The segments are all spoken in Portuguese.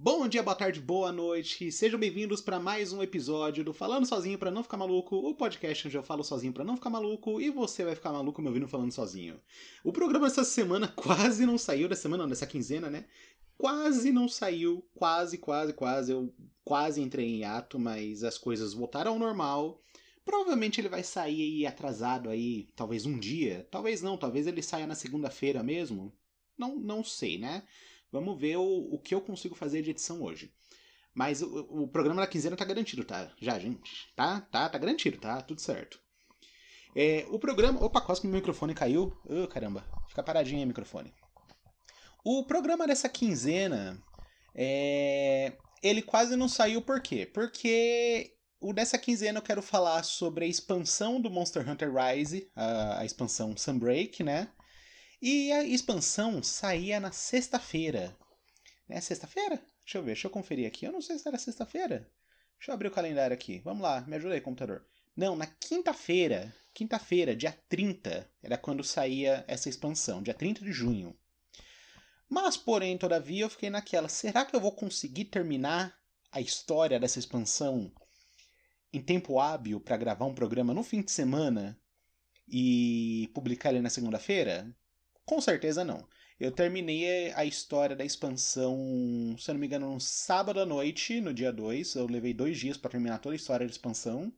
Bom dia, boa tarde, boa noite. Sejam bem-vindos para mais um episódio do Falando Sozinho para não ficar maluco, o podcast onde eu falo sozinho para não ficar maluco e você vai ficar maluco me ouvindo falando sozinho. O programa dessa semana quase não saiu, dessa semana, não, dessa quinzena, né? Quase não saiu, quase, quase, quase. Eu quase entrei em ato, mas as coisas voltaram ao normal. Provavelmente ele vai sair atrasado aí, talvez um dia, talvez não, talvez ele saia na segunda-feira mesmo. Não, não sei, né? Vamos ver o, o que eu consigo fazer de edição hoje. Mas o, o programa da quinzena tá garantido, tá? Já, gente. Tá, tá, tá garantido, tá? Tudo certo. É, o programa. Opa, quase que meu microfone caiu. Oh, caramba. Fica paradinho aí o microfone. O programa dessa quinzena. É, ele quase não saiu por quê? Porque o dessa quinzena eu quero falar sobre a expansão do Monster Hunter Rise, a, a expansão Sunbreak, né? E a expansão saía na sexta-feira. É sexta-feira? Deixa eu ver, deixa eu conferir aqui. Eu não sei se era sexta-feira. Deixa eu abrir o calendário aqui. Vamos lá, me ajuda aí, computador. Não, na quinta-feira. Quinta-feira, dia 30, era quando saía essa expansão, dia 30 de junho. Mas, porém, todavia, eu fiquei naquela: será que eu vou conseguir terminar a história dessa expansão em tempo hábil para gravar um programa no fim de semana e publicar ele na segunda-feira? Com certeza não. Eu terminei a história da expansão, se não me engano, no sábado à noite, no dia 2. Eu levei dois dias para terminar toda a história da expansão.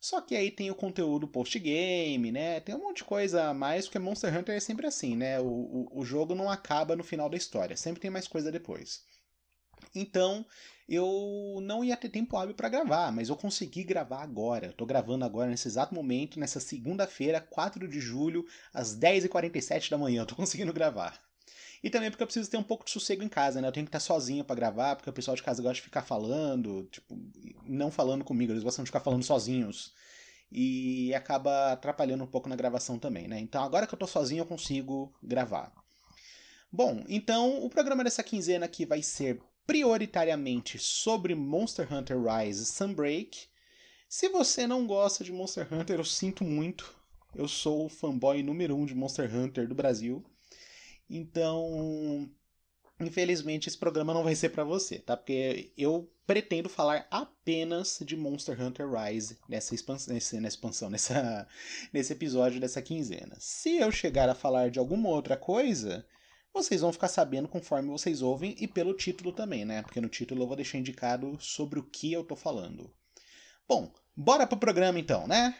Só que aí tem o conteúdo post-game, né? Tem um monte de coisa a mais, porque Monster Hunter é sempre assim, né? O, o, o jogo não acaba no final da história, sempre tem mais coisa depois. Então, eu não ia ter tempo hábil para gravar, mas eu consegui gravar agora. Tô gravando agora nesse exato momento, nessa segunda-feira, 4 de julho, às 10h47 da manhã. Tô conseguindo gravar. E também porque eu preciso ter um pouco de sossego em casa, né? Eu tenho que estar sozinho para gravar, porque o pessoal de casa gosta de ficar falando, tipo, não falando comigo, eles gostam de ficar falando sozinhos. E acaba atrapalhando um pouco na gravação também, né? Então agora que eu tô sozinho eu consigo gravar. Bom, então o programa dessa quinzena aqui vai ser prioritariamente sobre Monster Hunter Rise Sunbreak. Se você não gosta de Monster Hunter, eu sinto muito. Eu sou o fanboy número um de Monster Hunter do Brasil. Então, infelizmente, esse programa não vai ser para você, tá? Porque eu pretendo falar apenas de Monster Hunter Rise nessa expansão, nessa, expansão, nessa, nesse episódio dessa quinzena. Se eu chegar a falar de alguma outra coisa, vocês vão ficar sabendo conforme vocês ouvem e pelo título também, né? Porque no título eu vou deixar indicado sobre o que eu tô falando. Bom, bora pro programa então, né?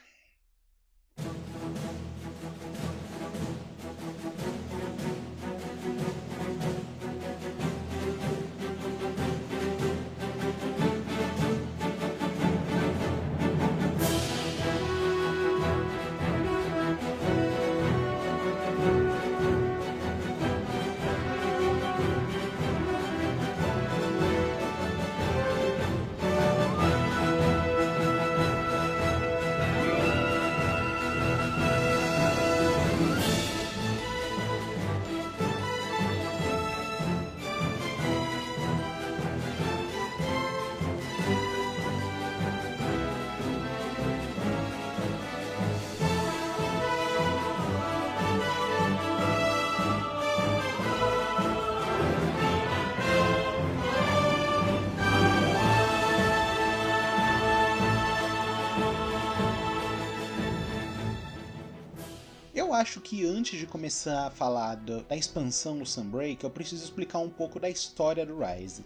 Eu acho que antes de começar a falar do, da expansão do Sunbreak, eu preciso explicar um pouco da história do Rise.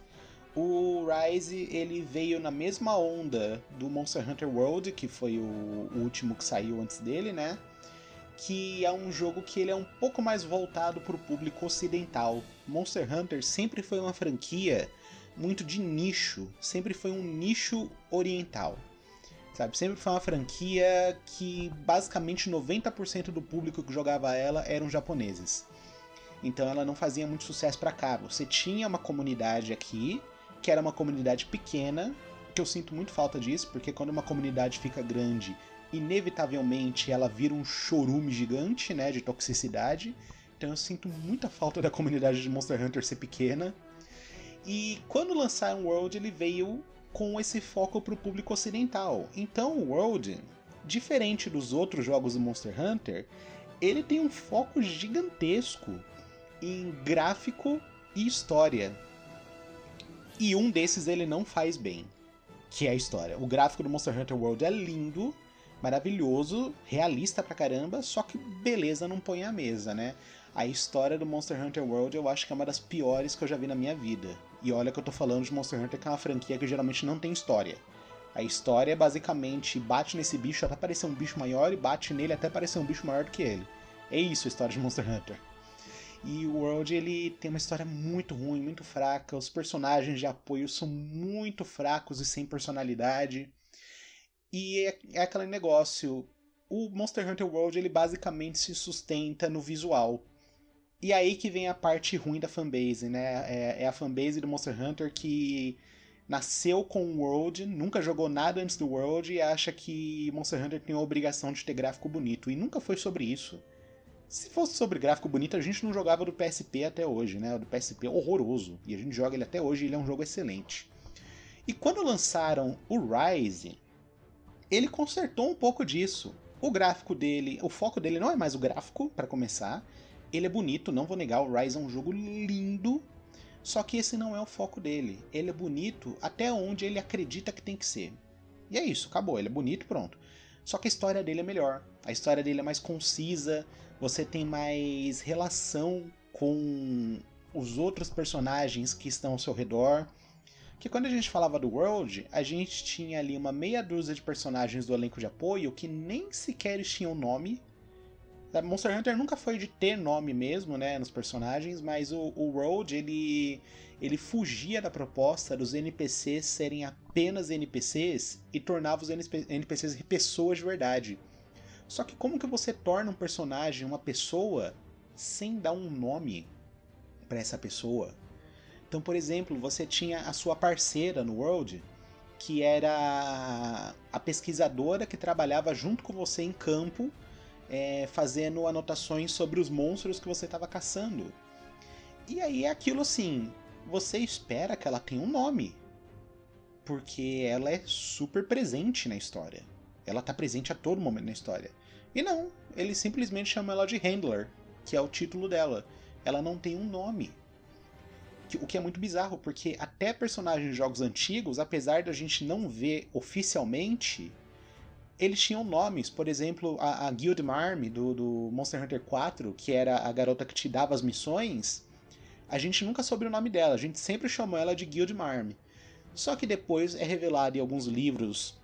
O Rise ele veio na mesma onda do Monster Hunter World, que foi o, o último que saiu antes dele, né? Que é um jogo que ele é um pouco mais voltado para o público ocidental. Monster Hunter sempre foi uma franquia muito de nicho, sempre foi um nicho oriental. Sabe? Sempre foi uma franquia que basicamente 90% do público que jogava ela eram japoneses. Então ela não fazia muito sucesso para cá. Você tinha uma comunidade aqui, que era uma comunidade pequena, que eu sinto muito falta disso, porque quando uma comunidade fica grande, inevitavelmente ela vira um chorume gigante, né, de toxicidade. Então eu sinto muita falta da comunidade de Monster Hunter ser pequena. E quando lançaram World, ele veio com esse foco para o público ocidental. Então, o World, diferente dos outros jogos do Monster Hunter, ele tem um foco gigantesco em gráfico e história. E um desses ele não faz bem, que é a história. O gráfico do Monster Hunter World é lindo, maravilhoso, realista pra caramba, só que beleza não põe à mesa, né? A história do Monster Hunter World eu acho que é uma das piores que eu já vi na minha vida. E olha que eu tô falando de Monster Hunter, que é uma franquia que geralmente não tem história. A história é basicamente bate nesse bicho até parecer um bicho maior e bate nele até parecer um bicho maior do que ele. É isso a história de Monster Hunter. E o World ele tem uma história muito ruim, muito fraca. Os personagens de apoio são muito fracos e sem personalidade. E é, é aquele negócio. O Monster Hunter World ele basicamente se sustenta no visual. E aí que vem a parte ruim da fanbase, né? É, é a fanbase do Monster Hunter que nasceu com o World, nunca jogou nada antes do World e acha que Monster Hunter tem a obrigação de ter gráfico bonito. E nunca foi sobre isso. Se fosse sobre gráfico bonito, a gente não jogava do PSP até hoje, né? O do PSP é horroroso. E a gente joga ele até hoje e ele é um jogo excelente. E quando lançaram o Rise, ele consertou um pouco disso. O gráfico dele, o foco dele não é mais o gráfico, para começar. Ele é bonito, não vou negar, o Rise é um jogo lindo. Só que esse não é o foco dele. Ele é bonito até onde ele acredita que tem que ser. E é isso, acabou. Ele é bonito, pronto. Só que a história dele é melhor. A história dele é mais concisa, você tem mais relação com os outros personagens que estão ao seu redor. Que quando a gente falava do World, a gente tinha ali uma meia dúzia de personagens do elenco de apoio que nem sequer tinham nome. Monster Hunter nunca foi de ter nome mesmo, né, nos personagens, mas o, o World, ele, ele fugia da proposta dos NPCs serem apenas NPCs e tornava os NPCs pessoas de verdade. Só que como que você torna um personagem uma pessoa sem dar um nome para essa pessoa? Então, por exemplo, você tinha a sua parceira no World, que era a pesquisadora que trabalhava junto com você em campo, é, fazendo anotações sobre os monstros que você estava caçando. E aí é aquilo assim, você espera que ela tenha um nome, porque ela é super presente na história. Ela tá presente a todo momento na história. E não, ele simplesmente chama ela de Handler, que é o título dela. Ela não tem um nome. O que é muito bizarro, porque até personagens de jogos antigos, apesar da gente não ver oficialmente, eles tinham nomes. Por exemplo, a, a Guild Marm do, do Monster Hunter 4, que era a garota que te dava as missões, a gente nunca soube o nome dela, a gente sempre chamou ela de Guild Marm. Só que depois é revelado em alguns livros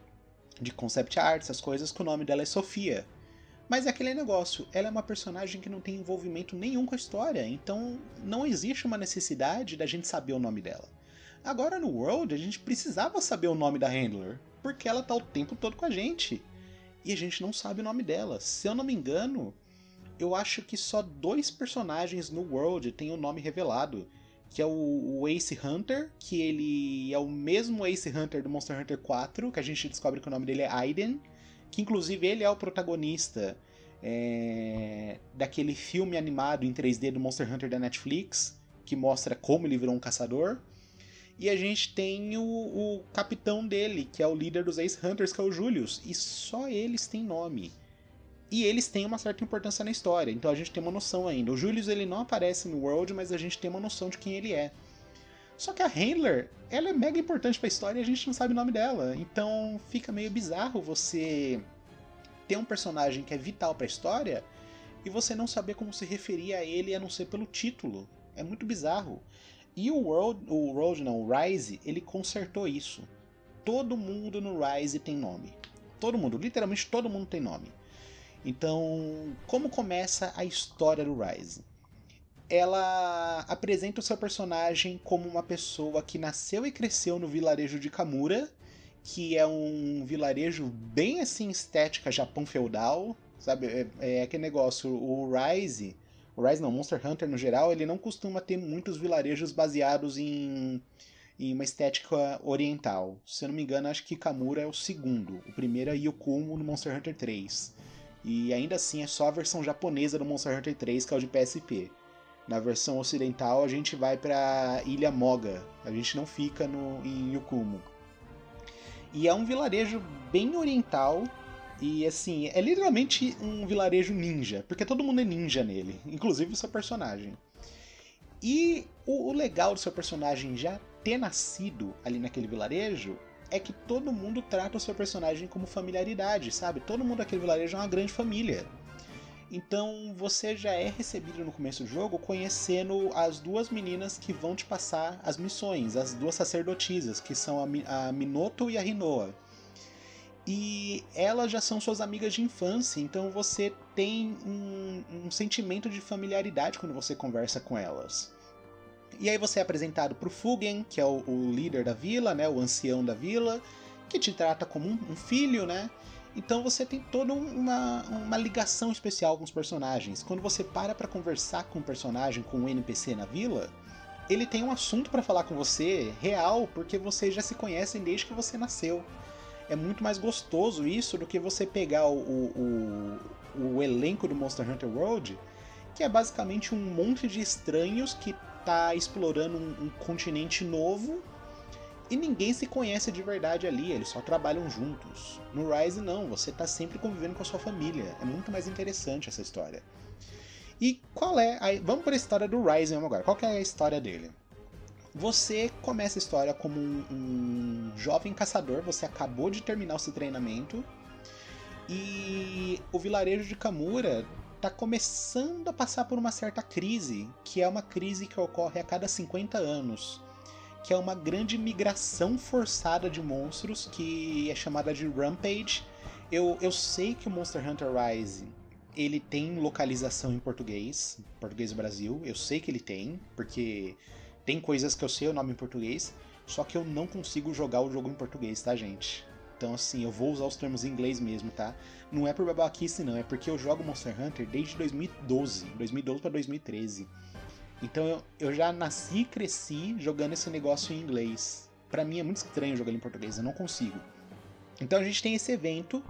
de concept art, essas coisas, que o nome dela é Sofia. Mas é aquele negócio, ela é uma personagem que não tem envolvimento nenhum com a história, então não existe uma necessidade da gente saber o nome dela. Agora no World a gente precisava saber o nome da Handler, porque ela tá o tempo todo com a gente. E a gente não sabe o nome dela. Se eu não me engano, eu acho que só dois personagens no World têm o nome revelado que é o, Ace Hunter, que ele é o mesmo Ace Hunter do Monster Hunter 4, que a gente descobre que o nome dele é Aiden, que inclusive ele é o protagonista é, daquele filme animado em 3D do Monster Hunter da Netflix, que mostra como ele virou um caçador. E a gente tem o, o capitão dele, que é o líder dos Ace Hunters, que é o Julius, e só eles têm nome. E eles têm uma certa importância na história, então a gente tem uma noção ainda. O Julius ele não aparece no World, mas a gente tem uma noção de quem ele é. Só que a Handler, ela é mega importante para a história e a gente não sabe o nome dela. Então fica meio bizarro você ter um personagem que é vital para a história e você não saber como se referir a ele a não ser pelo título. É muito bizarro. E o World, o World não, o Rise, ele consertou isso. Todo mundo no Rise tem nome. Todo mundo, literalmente todo mundo tem nome. Então, como começa a história do Rise? Ela apresenta o seu personagem como uma pessoa que nasceu e cresceu no vilarejo de Kamura, que é um vilarejo bem assim estética Japão feudal, sabe? É, é aquele negócio, o Rise, o Rise não, Monster Hunter no geral, ele não costuma ter muitos vilarejos baseados em, em uma estética oriental. Se eu não me engano, acho que Kamura é o segundo. O primeiro é Yokumo no Monster Hunter 3. E ainda assim é só a versão japonesa do Monster Hunter 3, que é o de PSP. Na versão ocidental a gente vai para Ilha Moga, a gente não fica no, em Yukumo. E é um vilarejo bem oriental, e assim, é literalmente um vilarejo ninja, porque todo mundo é ninja nele, inclusive o seu personagem. E o, o legal do seu personagem já ter nascido ali naquele vilarejo é que todo mundo trata o seu personagem como familiaridade, sabe? Todo mundo daquele vilarejo é uma grande família. Então você já é recebido no começo do jogo conhecendo as duas meninas que vão te passar as missões, as duas sacerdotisas, que são a, Minoto e a Rinoa. E elas já são suas amigas de infância, então você tem um, um sentimento de familiaridade quando você conversa com elas. E aí você é apresentado pro Fugen, que é o, o, líder da vila, né, o ancião da vila, que te trata como um, um filho, né? Então você tem toda uma, uma ligação especial com os personagens. Quando você para para conversar com um personagem, com um NPC na vila, ele tem um assunto para falar com você real, porque vocês já se conhecem desde que você nasceu. É muito mais gostoso isso do que você pegar o, o, o, elenco do Monster Hunter World, que é basicamente um monte de estranhos que tá explorando um, um continente novo e ninguém se conhece de verdade ali, eles só trabalham juntos. No Rise não, você tá sempre convivendo com a sua família. É muito mais interessante essa história. E qual é a... Vamos para a história do Rise agora. Qual é a história dele? Você começa a história como um, um jovem caçador, você acabou de terminar o seu treinamento e o vilarejo de Kamura está começando a passar por uma certa crise, que é uma crise que ocorre a cada 50 anos que é uma grande migração forçada de monstros que é chamada de Rampage. Eu, eu sei que o Monster Hunter Rise ele tem localização em português, português do Brasil. Eu sei que ele tem, porque tem coisas que eu sei o nome em português, só que eu não consigo jogar o jogo em português, tá, gente? Então, assim, eu vou usar os termos em inglês mesmo, tá? Não é por babaquice, não, é porque eu jogo Monster Hunter desde 2012, 2012 para 2013. Então eu, eu já nasci e cresci jogando esse negócio em inglês. Para mim é muito estranho jogar em português, eu não consigo. Então a gente tem esse evento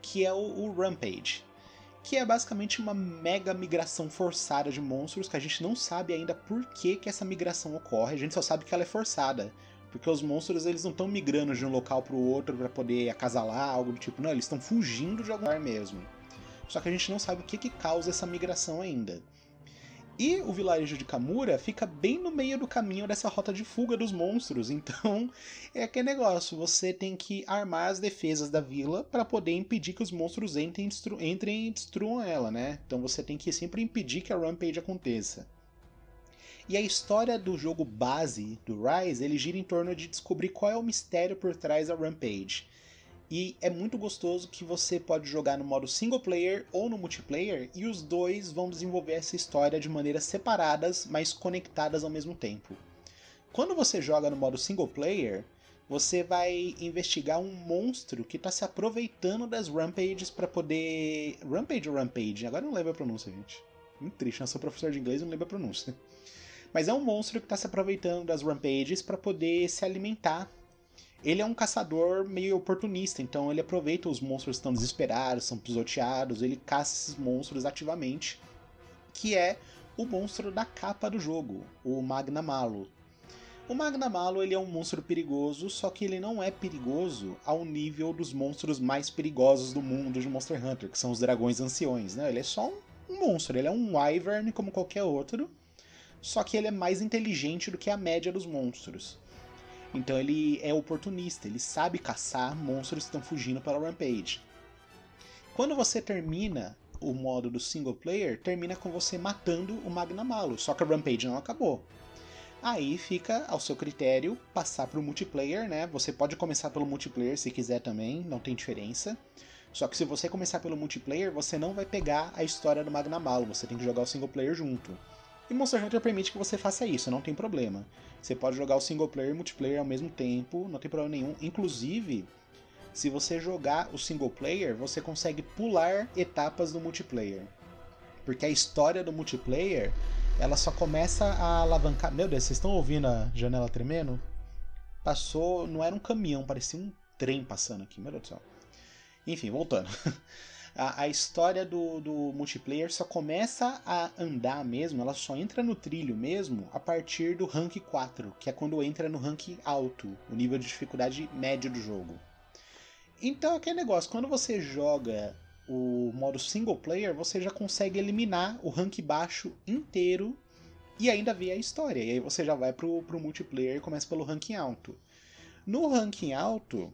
que é o, o Rampage, que é basicamente uma mega migração forçada de monstros que a gente não sabe ainda por que, que essa migração ocorre, a gente só sabe que ela é forçada. Porque os monstros eles não estão migrando de um local para o outro para poder acasalar, algo do tipo. Não, eles estão fugindo de algum lugar mesmo. Só que a gente não sabe o que, que causa essa migração ainda. E o vilarejo de Kamura fica bem no meio do caminho dessa rota de fuga dos monstros. Então, é aquele negócio: você tem que armar as defesas da vila para poder impedir que os monstros entrem, entrem e destruam ela, né? Então você tem que sempre impedir que a Rampage aconteça. E a história do jogo base do Rise, ele gira em torno de descobrir qual é o mistério por trás da Rampage. E é muito gostoso que você pode jogar no modo single player ou no multiplayer e os dois vão desenvolver essa história de maneiras separadas, mas conectadas ao mesmo tempo. Quando você joga no modo single player, você vai investigar um monstro que está se aproveitando das rampages para poder. Rampage ou Rampage? Agora não lembro a pronúncia, gente. Muito triste, eu sou professor de inglês e não lembro a pronúncia. Mas é um monstro que está se aproveitando das rampages para poder se alimentar ele é um caçador meio oportunista, então ele aproveita os monstros que estão desesperados, são pisoteados, ele caça esses monstros ativamente, que é o monstro da capa do jogo, o Magnamalo. O Magnamalo ele é um monstro perigoso, só que ele não é perigoso ao nível dos monstros mais perigosos do mundo de Monster Hunter, que são os dragões anciões, né? Ele é só um monstro, ele é um wyvern como qualquer outro, só que ele é mais inteligente do que a média dos monstros. Então ele é oportunista, ele sabe caçar monstros que estão fugindo para o Rampage. Quando você termina o modo do single player, termina com você matando o Magnamalo, só que a Rampage não acabou. Aí fica ao seu critério passar para o multiplayer, né? Você pode começar pelo multiplayer se quiser também, não tem diferença. Só que se você começar pelo multiplayer, você não vai pegar a história do Magnamalo, você tem que jogar o single player junto. E Monster Hunter permite que você faça isso, não tem problema. Você pode jogar o single player e multiplayer ao mesmo tempo, não tem problema nenhum. Inclusive, se você jogar o single player, você consegue pular etapas do multiplayer. Porque a história do multiplayer, ela só começa a alavancar. Meu Deus, vocês estão ouvindo a janela tremendo? Passou, não era um caminhão, parecia um trem passando aqui, meu Deus do céu. Enfim, voltando. a, a história do, do multiplayer só começa a andar mesmo, ela só entra no trilho mesmo a partir do rank 4, que é quando entra no rank alto, o nível de dificuldade médio do jogo. Então, aquele negócio, quando você joga o modo single player, você já consegue eliminar o rank baixo inteiro E ainda vê a história. E aí você já vai pro, pro multiplayer e começa pelo ranking alto. No ranking alto,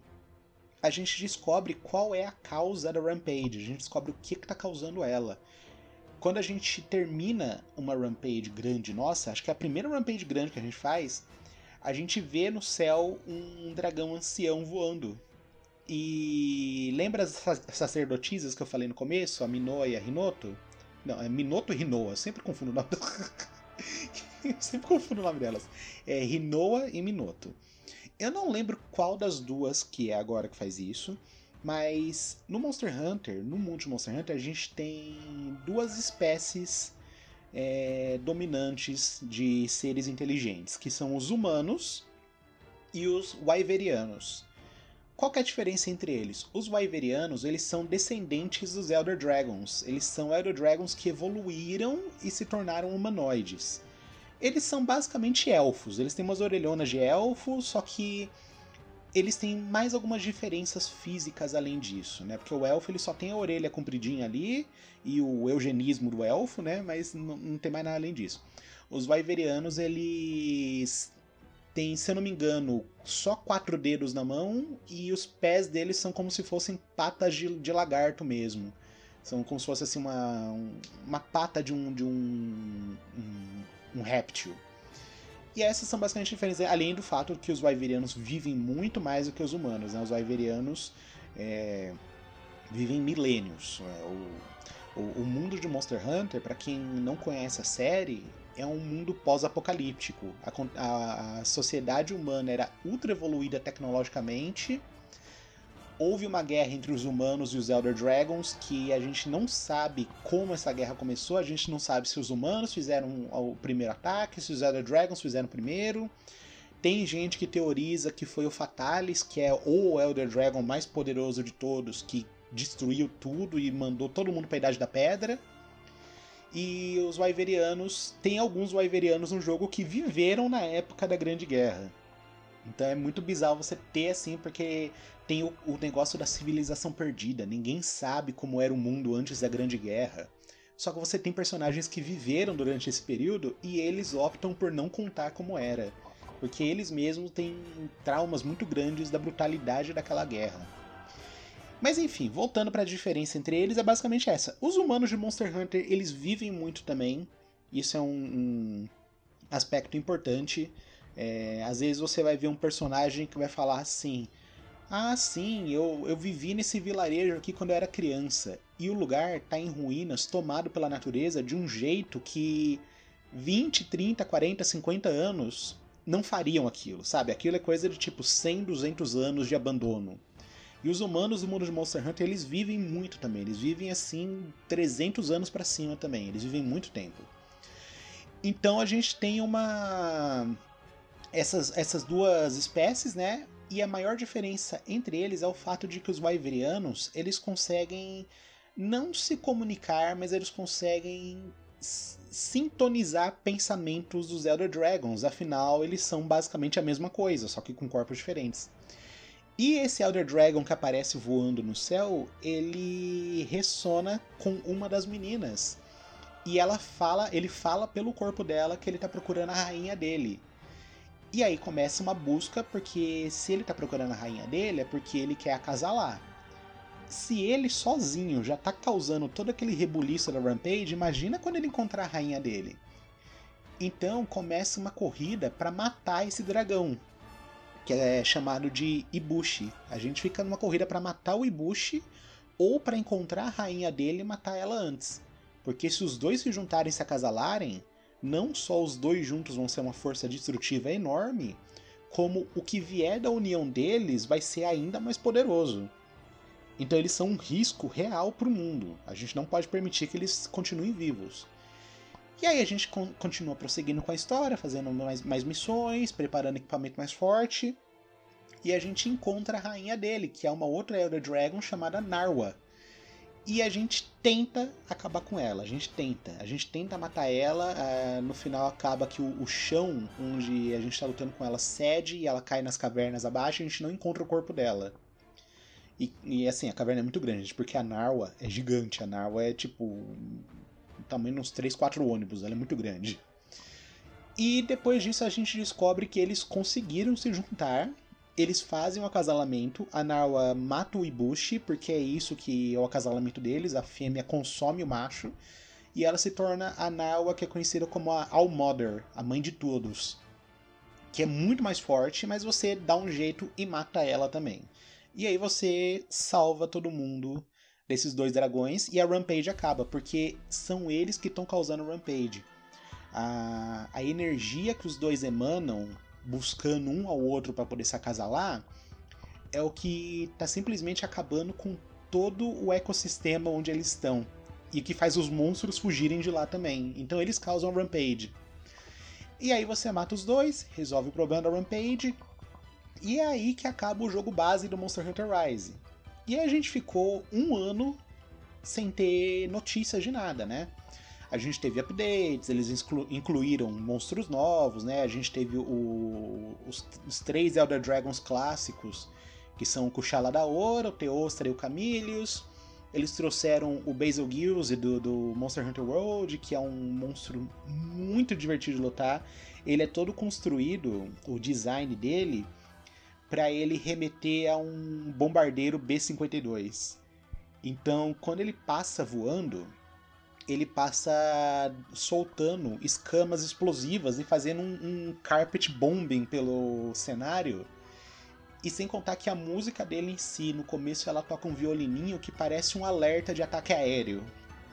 a gente descobre qual é a causa da Rampage. A gente descobre o que, que tá causando ela. Quando a gente termina uma Rampage grande nossa, acho que é a primeira Rampage grande que a gente faz, a gente vê no céu um dragão ancião voando. E lembra as sacerdotisas que eu falei no começo, a Minoa e a Rinoto? Não, é Minoto e Rinoa, sempre confundo o nome sempre confundo o nome delas. É Rinoa e Minoto. Eu não lembro qual das duas que é agora que faz isso, mas no Monster Hunter, no mundo de Monster Hunter, a gente tem duas espécies é, dominantes de seres inteligentes, que são os humanos e os Wyverianos. Qual é a diferença entre eles? Os Wyverianos, eles são descendentes dos Elder Dragons. Eles são Elder Dragons que evoluíram e se tornaram humanoides. Eles são basicamente elfos. Eles têm umas orelhonas de elfo, só que eles têm mais algumas diferenças físicas além disso, né? Porque o elfo ele só tem a orelha compridinha ali e o eugenismo do elfo, né? Mas não, não tem mais nada além disso. Os Wyverianos, eles têm, se eu não me engano, só quatro dedos na mão e os pés deles são como se fossem patas de, de lagarto mesmo. São como se fosse assim uma, uma pata de um, de um, um, um réptil. E essas são basicamente diferentes, além do fato que os Wyverianos vivem muito mais do que os humanos. Né? Os Wyverianos é, vivem milênios. É, o, o, o, mundo de Monster Hunter, para quem não conhece a série, é um mundo pós-apocalíptico. A, a, a sociedade humana era ultra evoluída tecnologicamente houve uma guerra entre os humanos e os Elder Dragons que a gente não sabe como essa guerra começou, a gente não sabe se os humanos fizeram o primeiro ataque, se os Elder Dragons fizeram primeiro. Tem gente que teoriza que foi o Fatalis, que é o Elder Dragon mais poderoso de todos, que destruiu tudo e mandou todo mundo para a Idade da Pedra. E os Wyverianos, tem alguns Wyverianos no jogo que viveram na época da Grande Guerra. Então é muito bizarro você ter assim, porque tem o, o, negócio da civilização perdida. Ninguém sabe como era o mundo antes da Grande Guerra. Só que você tem personagens que viveram durante esse período e eles optam por não contar como era. Porque eles mesmos têm traumas muito grandes da brutalidade daquela guerra. Mas enfim, voltando para a diferença entre eles, é basicamente essa. Os humanos de Monster Hunter, eles vivem muito também. Isso é um, um aspecto importante. É, às vezes você vai ver um personagem que vai falar assim: Ah, sim, eu, eu vivi nesse vilarejo aqui quando eu era criança. E o lugar está em ruínas, tomado pela natureza de um jeito que 20, 30, 40, 50 anos não fariam aquilo, sabe? Aquilo é coisa de tipo 100, 200 anos de abandono. E os humanos do mundo de Monster Hunter, eles vivem muito também. Eles vivem assim 300 anos para cima também. Eles vivem muito tempo. Então a gente tem uma essas, essas duas espécies, né? E a maior diferença entre eles é o fato de que os Wyverianos, eles conseguem não se comunicar, mas eles conseguem sintonizar pensamentos dos Elder Dragons, afinal eles são basicamente a mesma coisa, só que com corpos diferentes. E esse Elder Dragon que aparece voando no céu, ele ressona com uma das meninas. E ela fala, ele fala pelo corpo dela que ele está procurando a rainha dele. E aí começa uma busca, porque se ele tá procurando a rainha dele, é porque ele quer acasalar. Se ele sozinho já tá causando todo aquele rebuliço da Rampage, imagina quando ele encontrar a rainha dele. Então começa uma corrida para matar esse dragão, que é chamado de Ibushi. A gente fica numa corrida para matar o Ibushi ou para encontrar a rainha dele e matar ela antes. Porque se os dois se juntarem e se acasalarem, não só os dois juntos vão ser uma força destrutiva enorme, como o que vier da união deles vai ser ainda mais poderoso. Então eles são um risco real para o mundo. A gente não pode permitir que eles continuem vivos. E aí a gente continua prosseguindo com a história, fazendo mais, mais missões, preparando equipamento mais forte. E a gente encontra a rainha dele, que é uma outra Elder Dragon chamada Narwa e a gente tenta acabar com ela. A gente tenta. A gente tenta matar ela. Uh, no final acaba que o, o, chão onde a gente tá lutando com ela cede e ela cai nas cavernas abaixo e a gente não encontra o corpo dela. E, e assim, a caverna é muito grande, porque a Narwa é gigante. A Narwa é tipo. tamanho uns 3, 4 ônibus. Ela é muito grande. E depois disso a gente descobre que eles conseguiram se juntar. Eles fazem o um acasalamento. A Narwa mata o Ibushi, porque é isso que é o acasalamento deles. A fêmea consome o macho. E ela se torna a Narwa, que é conhecida como a All Mother, a mãe de todos. Que é muito mais forte, mas você dá um jeito e mata ela também. E aí você salva todo mundo desses dois dragões e a Rampage acaba, porque são eles que estão causando Rampage a, a energia que os dois emanam, buscando um ao outro para poder se acasalar, é o que está simplesmente acabando com todo o ecossistema onde eles estão. E que faz os monstros fugirem de lá também. Então eles causam Rampage. E aí você mata os dois, resolve o problema da Rampage. E é aí que acaba o jogo base do Monster Hunter Rise. E aí a gente ficou um ano sem ter notícias de nada, né? A gente teve updates, eles inclu incluíram monstros novos, né? A gente teve o, os, os, três Elder Dragons clássicos, que são o Kushala Daora, o Teostra e o Camilius. Eles trouxeram o Basil Gills do, do Monster Hunter World, que é um monstro muito divertido de lutar. Ele é todo construído, o design dele, para ele remeter a um bombardeiro B-52. Então, quando ele passa voando, ele passa soltando escamas explosivas e fazendo um, um, carpet bombing pelo cenário. E sem contar que a música dele em si, no começo ela toca um violininho que parece um alerta de ataque aéreo.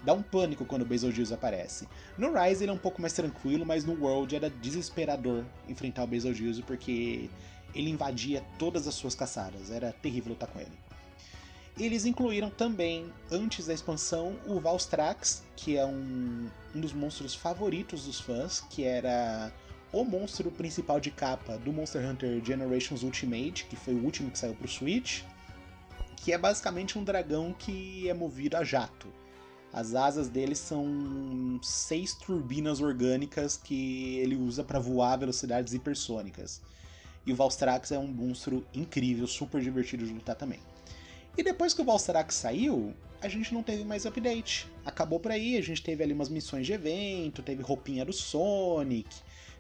Dá um pânico quando o Beetlejuice aparece. No Rise ele é um pouco mais tranquilo, mas no World era desesperador enfrentar o Beetlejuice porque ele invadia todas as suas caçadas. Era terrível lutar com ele. Eles incluíram também, antes da expansão, o Valstrax, que é um, um dos monstros favoritos dos fãs, que era o monstro principal de capa do Monster Hunter Generations Ultimate, que foi o último que saiu para o Switch, que é basicamente um dragão que é movido a jato. As asas dele são seis turbinas orgânicas que ele usa para voar a velocidades hipersônicas. E o Valstrax é um monstro incrível, super divertido de lutar também. E depois que o Valserac saiu, a gente não teve mais update. Acabou por aí, a gente teve ali umas missões de evento, teve roupinha do Sonic,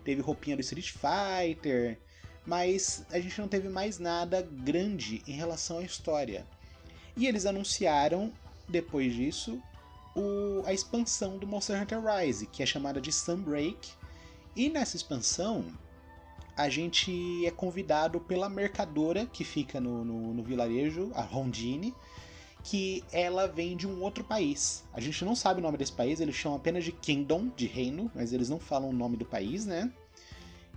teve roupinha do Street Fighter, mas a gente não teve mais nada grande em relação à história. E eles anunciaram, depois disso, o, a expansão do Monster Hunter Rise, que é chamada de Sunbreak. E nessa expansão, a gente é convidado pela mercadora que fica no, no, no vilarejo, a Rondine, que ela vem de um outro país. A gente não sabe o nome desse país, eles chamam apenas de Kingdom, de reino, mas eles não falam o nome do país, né?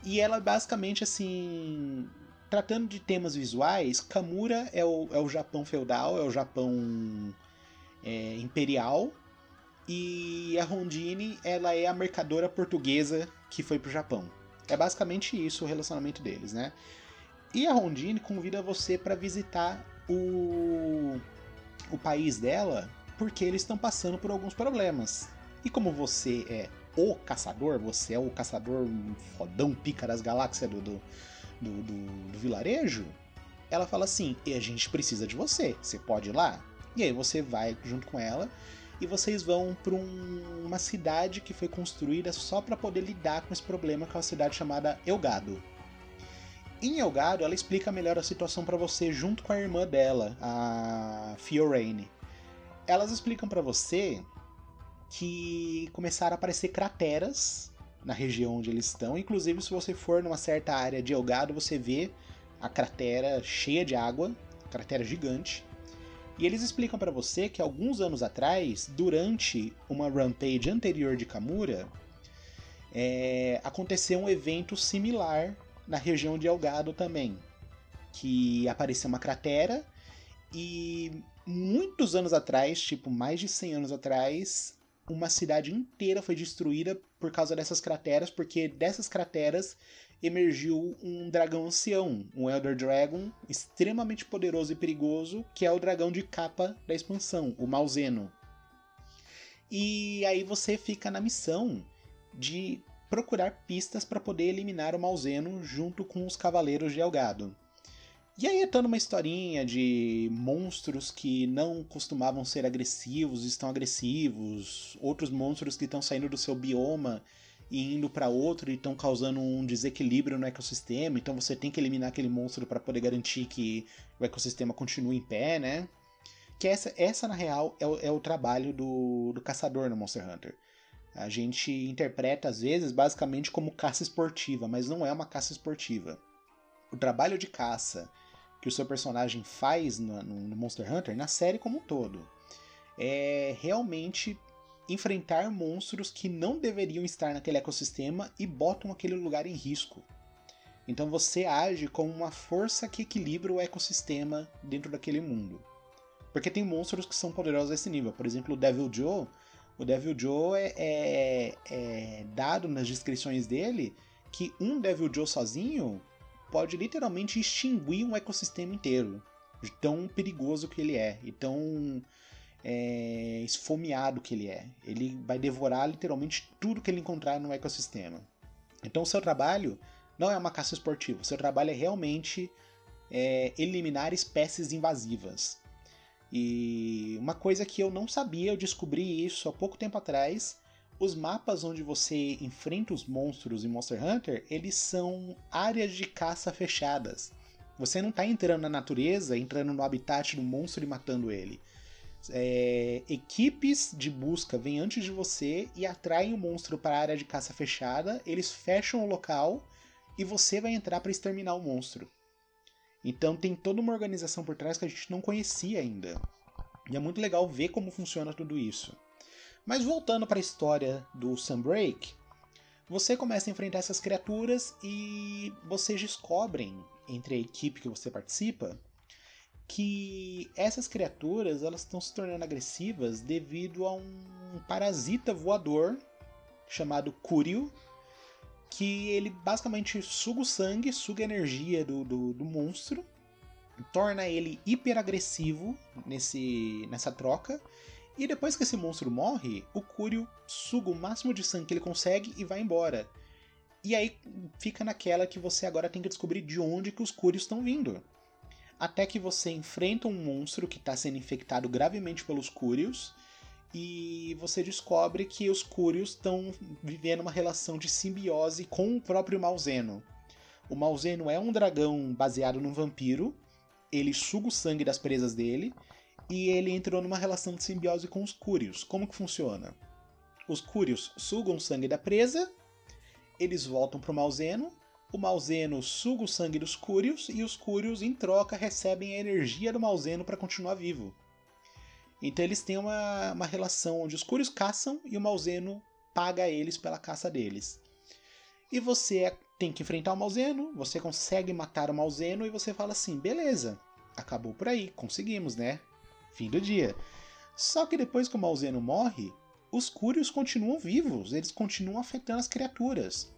E ela basicamente assim. Tratando de temas visuais, Kamura é o, é o Japão feudal, é o Japão é, imperial, e a Rondine ela é a mercadora portuguesa que foi pro Japão. É basicamente isso o relacionamento deles, né? E a Rondine convida você para visitar o, o país dela porque eles estão passando por alguns problemas. E como você é o caçador, você é o caçador fodão pica das galáxias do, do, do, do, do vilarejo, ela fala assim: e a gente precisa de você, você pode ir lá? E aí você vai junto com ela e vocês vão para um, uma cidade que foi construída só para poder lidar com esse problema, que é uma cidade chamada Elgado. Em Elgado, ela explica melhor a situação para você junto com a irmã dela, a Fiorane. Elas explicam para você que começaram a aparecer crateras na região onde eles estão. Inclusive, se você for numa certa área de Elgado, você vê a cratera cheia de água, cratera gigante. E eles explicam para você que alguns anos atrás, durante uma rampage anterior de Kamura, é, aconteceu um evento similar na região de Elgado também, que apareceu uma cratera e muitos anos atrás, tipo mais de 100 anos atrás, uma cidade inteira foi destruída por causa dessas crateras, porque dessas crateras emergiu um dragão ancião, um Elder Dragon extremamente poderoso e perigoso, que é o dragão de capa da expansão, o Malzeno. E aí você fica na missão de procurar pistas para poder eliminar o Malzeno junto com os Cavaleiros de Elgado. E aí tá numa historinha de monstros que não costumavam ser agressivos, estão agressivos, outros monstros que estão saindo do seu bioma e indo para outro e estão causando um desequilíbrio no ecossistema, então você tem que eliminar aquele monstro para poder garantir que o ecossistema continue em pé, né? Que essa, essa na real, é o, é o trabalho do, do caçador no Monster Hunter. A gente interpreta, às vezes, basicamente como caça esportiva, mas não é uma caça esportiva. O trabalho de caça que o seu personagem faz no, no Monster Hunter, na série como um todo, é realmente enfrentar monstros que não deveriam estar naquele ecossistema e botam aquele lugar em risco. Então você age como uma força que equilibra o ecossistema dentro daquele mundo. Porque tem monstros que são poderosos a esse nível. Por exemplo, o Devil Joe. O Devil Joe é, é, é dado nas descrições dele que um Devil Joe sozinho pode literalmente extinguir um ecossistema inteiro. De tão perigoso que ele é. E tão é, esfomeado que ele é. Ele vai devorar literalmente tudo que ele encontrar no ecossistema. Então o seu trabalho não é uma caça esportiva. O seu trabalho é realmente é, eliminar espécies invasivas. E uma coisa que eu não sabia, eu descobri isso há pouco tempo atrás. Os mapas onde você enfrenta os monstros em Monster Hunter, eles são áreas de caça fechadas. Você não está entrando na natureza, entrando no habitat do monstro e matando ele é, equipes de busca vêm antes de você e atraem o monstro para a área de caça fechada, eles fecham o local e você vai entrar para exterminar o monstro. Então tem toda uma organização por trás que a gente não conhecia ainda. E é muito legal ver como funciona tudo isso. Mas voltando para a história do Sunbreak, você começa a enfrentar essas criaturas e vocês descobrem, entre a equipe que você participa, que essas criaturas elas estão se tornando agressivas devido a um parasita voador chamado Kuryu, que ele basicamente suga o sangue, suga a energia do, do, do monstro, torna ele hiper agressivo nesse, nessa troca. E depois que esse monstro morre, o Kuryu suga o máximo de sangue que ele consegue e vai embora. E aí fica naquela que você agora tem que descobrir de onde que os Kuryus estão vindo até que você enfrenta um monstro que está sendo infectado gravemente pelos Curios e você descobre que os Curios estão vivendo uma relação de simbiose com o próprio Malzeno. O Malzeno é um dragão baseado num vampiro, ele suga o sangue das presas dele e ele entrou numa relação de simbiose com os Curios. Como que funciona? Os Curios sugam o sangue da presa, eles voltam pro Malzeno o Malzeno suga o sangue dos Cúrios e os Cúrios, em troca, recebem a energia do Malzeno para continuar vivo. Então eles têm uma, uma relação onde os Cúrios caçam e o Malzeno paga eles pela caça deles. E você tem que enfrentar o Malzeno, você consegue matar o Malzeno e você fala assim: beleza, acabou por aí, conseguimos, né? Fim do dia. Só que depois que o Malzeno morre, os Cúrios continuam vivos, eles continuam afetando as criaturas.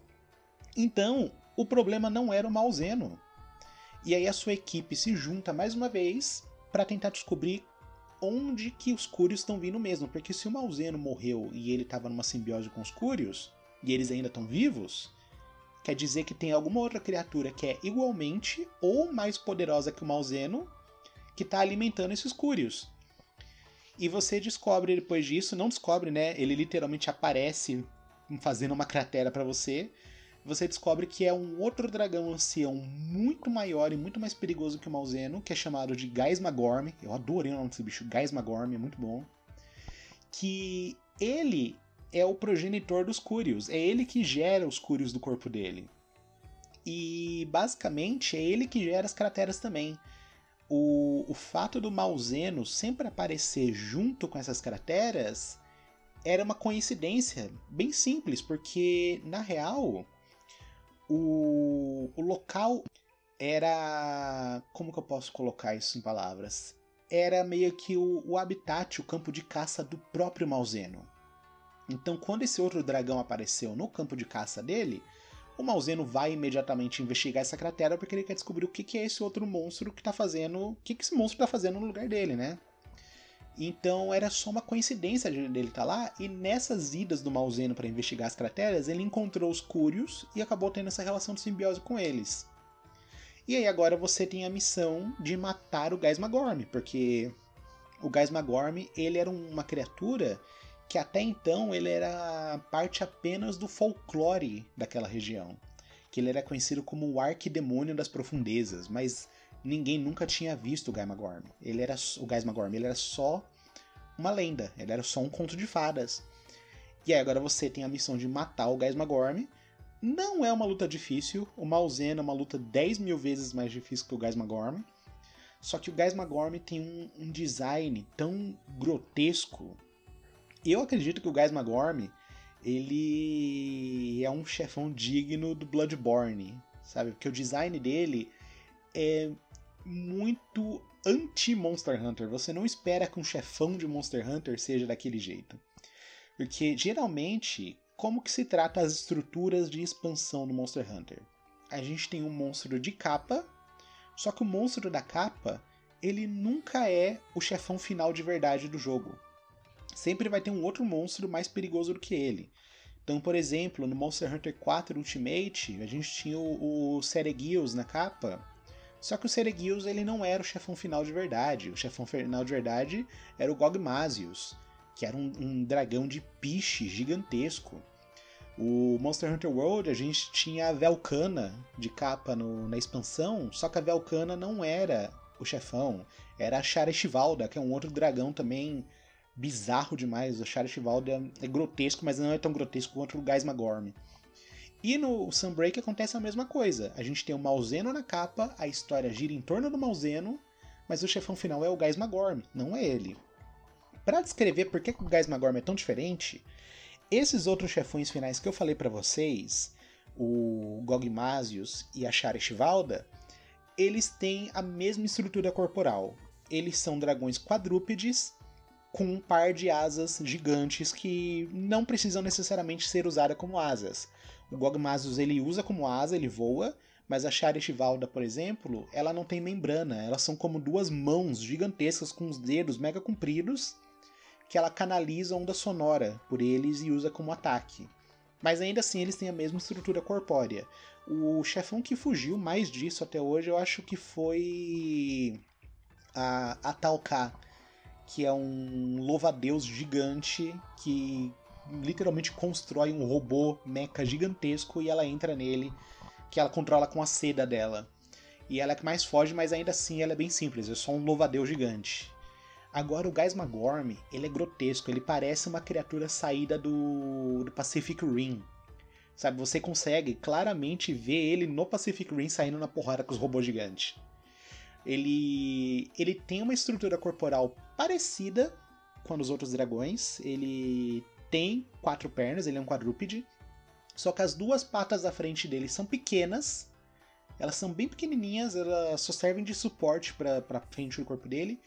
Então, o problema não era o Malzeno. E aí a sua equipe se junta mais uma vez para tentar descobrir onde que os Curios estão vindo mesmo, porque se o Malzeno morreu e ele estava numa simbiose com os Curios, e eles ainda estão vivos, quer dizer que tem alguma outra criatura que é igualmente ou mais poderosa que o Malzeno que está alimentando esses Curios. E você descobre depois disso, não descobre, né? Ele literalmente aparece fazendo uma cratera para você você descobre que é um outro dragão ancião muito maior e muito mais perigoso que o Malzeno, que é chamado de Gaismagorm. Eu adorei o nome desse bicho, Gaismagorm, é muito bom. Que ele é o progenitor dos Curios, é ele que gera os Curios do corpo dele. E basicamente é ele que gera as crateras também. O, o fato do Malzeno sempre aparecer junto com essas crateras era uma coincidência bem simples, porque na real o, o local era. Como que eu posso colocar isso em palavras? Era meio que o, o habitat, o campo de caça do próprio Malzeno. Então, quando esse outro dragão apareceu no campo de caça dele, o Malzeno vai imediatamente investigar essa cratera porque ele quer descobrir o que, que é esse outro monstro que tá fazendo. O que, que esse monstro tá fazendo no lugar dele, né? Então era só uma coincidência dele estar tá lá, e nessas idas do Malzeno para investigar as crateras, ele encontrou os Curios e acabou tendo essa relação de simbiose com eles. E aí agora você tem a missão de matar o Gaismagorm, porque o Gaismagorm ele era uma criatura que até então ele era parte apenas do folclore daquela região. Que ele era conhecido como o arquidemônio das profundezas, mas ninguém nunca tinha visto o Gaimagorm. Ele era o Gaismagorm, ele era só uma lenda, ele era só um conto de fadas. E aí agora você tem a missão de matar o Gaismagorm. Não é uma luta difícil, o Malzeno é uma luta 10 mil vezes mais difícil que o Gaismagorm. Só que o Gaismagorm tem um, um design tão grotesco. Eu acredito que o Gaismagorm ele é um chefão digno do Bloodborne, sabe? Porque o design dele é muito anti-Monster Hunter. Você não espera que um chefão de Monster Hunter seja daquele jeito. Porque geralmente, como que se trata as estruturas de expansão no Monster Hunter? A gente tem um monstro de capa, só que o monstro da capa, ele nunca é o chefão final de verdade do jogo. Sempre vai ter um outro monstro mais perigoso do que ele. Então, por exemplo, no Monster Hunter 4 Ultimate, a gente tinha o, o na capa, só que o Seregios ele não era o chefão final de verdade. O chefão final de verdade era o Gogmasius, que era um, um dragão de piche gigantesco. O Monster Hunter World a gente tinha a Velcana de capa no, na expansão, só que a Velcana não era o chefão, era a Charestivalda, que é um outro dragão também bizarro demais. O Charestivalda é, grotesco, mas não é tão grotesco quanto o Gaismagorm. E no Sunbreak acontece a mesma coisa. A gente tem o Malzeno na capa, a história gira em torno do Malzeno, mas o chefão final é o Gais Magorm, não é ele. Para descrever por que, o Gais Magorm é tão diferente, esses outros chefões finais que eu falei para vocês, o Gogmasius e a Charestivalda, eles têm a mesma estrutura corporal. Eles são dragões quadrúpedes com um par de asas gigantes que não precisam necessariamente ser usadas como asas. O Gogmasus ele usa como asa, ele voa, mas a Charestivalda, por exemplo, ela não tem membrana. Elas são como duas mãos gigantescas com os dedos mega compridos que ela canaliza onda sonora por eles e usa como ataque. Mas ainda assim eles têm a mesma estrutura corpórea. O chefão que fugiu mais disso até hoje eu acho que foi a, Talca, que é um louva-a-deus gigante que literalmente constrói um robô mecha gigantesco e ela entra nele, que ela controla com a seda dela. E ela é que mais foge, mas ainda assim ela é bem simples, é só um louva gigante. Agora o Gaismagorm, ele é grotesco, ele parece uma criatura saída do, do Pacific Rim. Sabe, você consegue claramente ver ele no Pacific Rim saindo na porrada com os robôs gigantes. Ele, ele tem uma estrutura corporal parecida com a dos outros dragões. Ele tem quatro pernas, ele é um quadrúpede. Só que as duas patas da frente dele são pequenas. Elas são bem pequenininhas, elas só servem de suporte para frente do corpo dele.